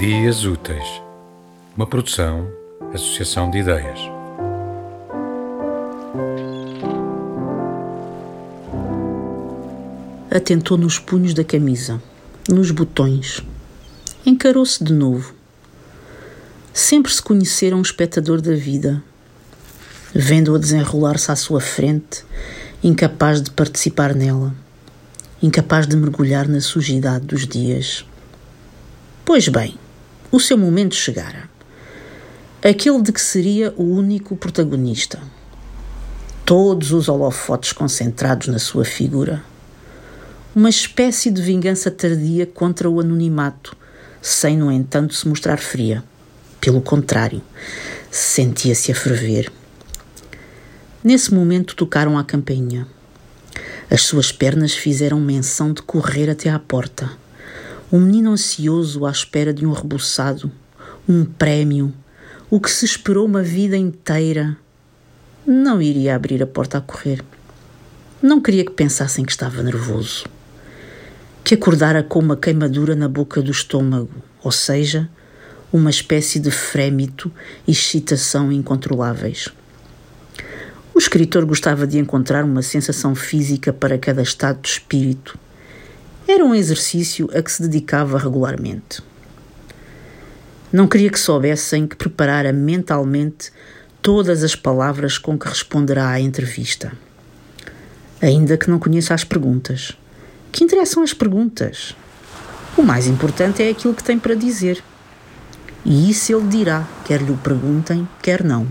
Dias Úteis, uma produção, associação de ideias. Atentou nos punhos da camisa, nos botões. Encarou-se de novo. Sempre se conhecera um espectador da vida. Vendo-a desenrolar-se à sua frente, incapaz de participar nela, incapaz de mergulhar na sujidade dos dias. Pois bem, o seu momento chegara. Aquele de que seria o único protagonista. Todos os holofotes concentrados na sua figura. Uma espécie de vingança tardia contra o anonimato, sem, no entanto, se mostrar fria. Pelo contrário, sentia-se a ferver. Nesse momento tocaram a campainha. As suas pernas fizeram menção de correr até à porta um menino ansioso à espera de um rebuçado, um prémio, o que se esperou uma vida inteira, não iria abrir a porta a correr. Não queria que pensassem que estava nervoso. Que acordara com uma queimadura na boca do estômago, ou seja, uma espécie de frémito e excitação incontroláveis. O escritor gostava de encontrar uma sensação física para cada estado de espírito era um exercício a que se dedicava regularmente. Não queria que soubessem que preparara mentalmente todas as palavras com que responderá à entrevista. Ainda que não conheça as perguntas. Que interessam as perguntas? O mais importante é aquilo que tem para dizer. E isso ele dirá, quer lhe o perguntem, quer não.